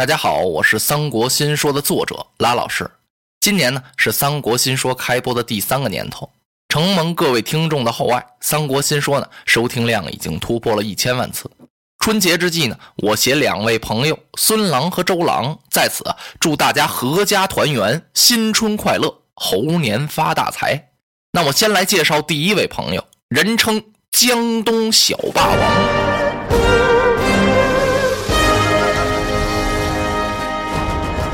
大家好，我是《三国新说》的作者拉老师。今年呢是《三国新说》开播的第三个年头，承蒙各位听众的厚爱，《三国新说》呢收听量已经突破了一千万次。春节之际呢，我携两位朋友孙郎和周郎在此祝大家阖家团圆，新春快乐，猴年发大财。那我先来介绍第一位朋友，人称江东小霸王。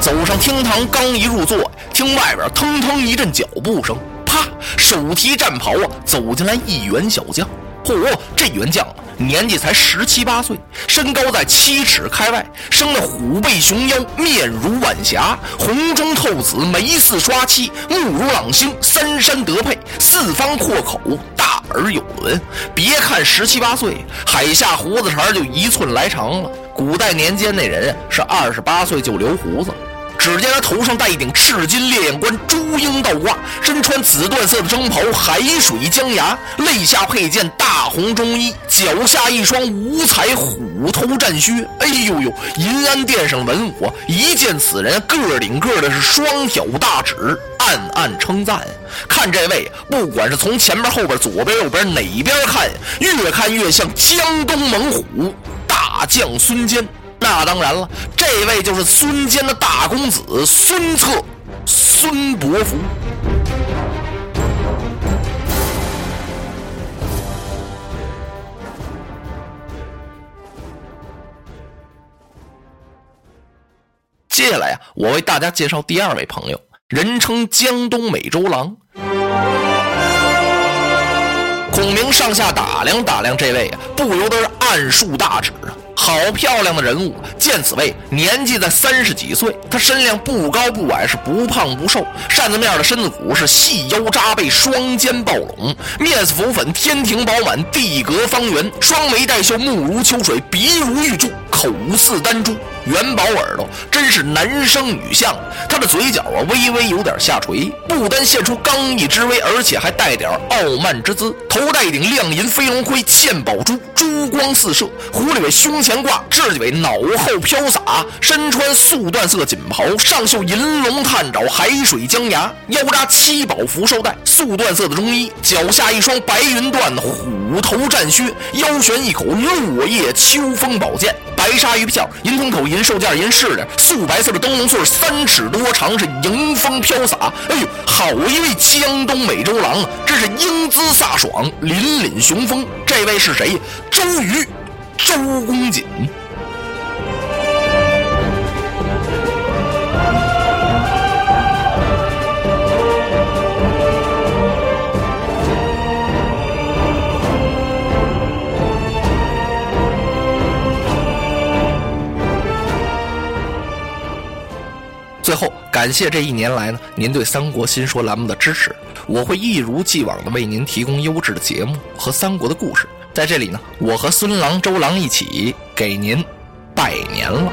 走上厅堂，刚一入座，听外边腾腾一阵脚步声，啪，手提战袍啊，走进来一员小将。嚯，这员将年纪才十七八岁，身高在七尺开外，生得虎背熊腰，面如晚霞，红中透紫，眉似刷漆，目如朗星，三山得配，四方阔口，大耳有轮。别看十七八岁，海下胡子茬就一寸来长了。古代年间那人是二十八岁就留胡子。只见他头上戴一顶赤金烈焰冠，朱缨倒挂，身穿紫缎色的征袍，海水江崖，肋下佩剑大红中衣，脚下一双五彩虎头战靴。哎呦呦！银安殿上文武一见此人，个顶个的是双挑大指，暗暗称赞。看这位，不管是从前面、后边、左边、右边哪边看，越看越像江东猛虎大将孙坚。那当然了，这位就是孙坚的大公子孙策，孙伯符。接下来呀，我为大家介绍第二位朋友，人称江东美周郎。孔明上下打量打量这位啊，不由得是暗竖大指啊。好漂亮的人物！见此位，年纪在三十几岁，他身量不高不矮，是不胖不瘦，扇子面的身子骨是细腰扎背，双肩抱拢，面似浮粉，天庭饱满，地阁方圆，双眉带秀，目如秋水，鼻如玉柱，口似丹珠。元宝耳朵真是男生女相，他的嘴角啊微微有点下垂，不单现出刚毅之威，而且还带点傲慢之姿。头戴一顶亮银飞龙盔，嵌宝珠，珠光四射。狐狸尾胸前挂，雉尾脑后飘洒。身穿素缎色锦袍，上绣银龙探爪，海水江崖。腰扎七宝福寿带，素缎色的中衣，脚下一双白云缎虎头战靴，腰悬一口落叶秋风宝剑。白鲨鱼片，银通口，银兽件，银饰的，素白色的灯笼穗，三尺多长，是迎风飘洒。哎呦，好一位江东美周郎啊！这是英姿飒爽，凛凛雄风。这位是谁？周瑜，周公瑾。最后，感谢这一年来呢，您对《三国新说》栏目的支持。我会一如既往的为您提供优质的节目和三国的故事。在这里呢，我和孙郎、周郎一起给您拜年了。